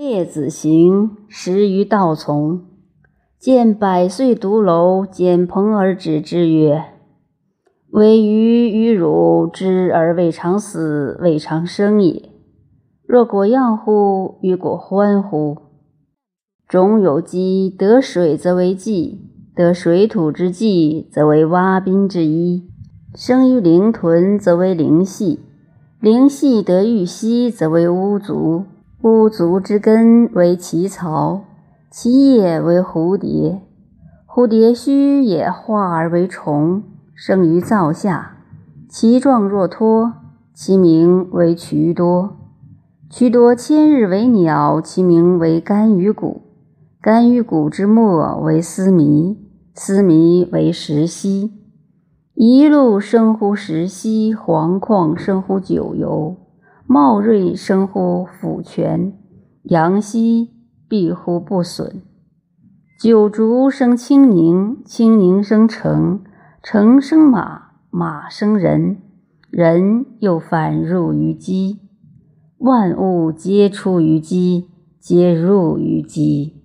列子行，食于道从。见百岁独楼，简蓬而止之曰：“唯余与汝知而未尝死，未尝生也。若果样乎？与果欢乎？中有积，得水则为济，得水土之济，则为蛙宾之一。生于灵屯，则为灵系；灵系得玉溪，则为巫族。巫族之根为其巢。”其叶为蝴蝶，蝴蝶须也化而为虫，生于灶下。其状若托，其名为渠多。渠多千日为鸟，其名为干鱼谷。干鱼谷之末为丝弥，丝弥为石溪。一路生乎石溪，黄旷生乎九游，茂瑞生乎甫泉，阳溪。必乎不损。九竹生青宁，青宁生成，成生马，马生人，人又反入于鸡。万物皆出于鸡，皆入于鸡。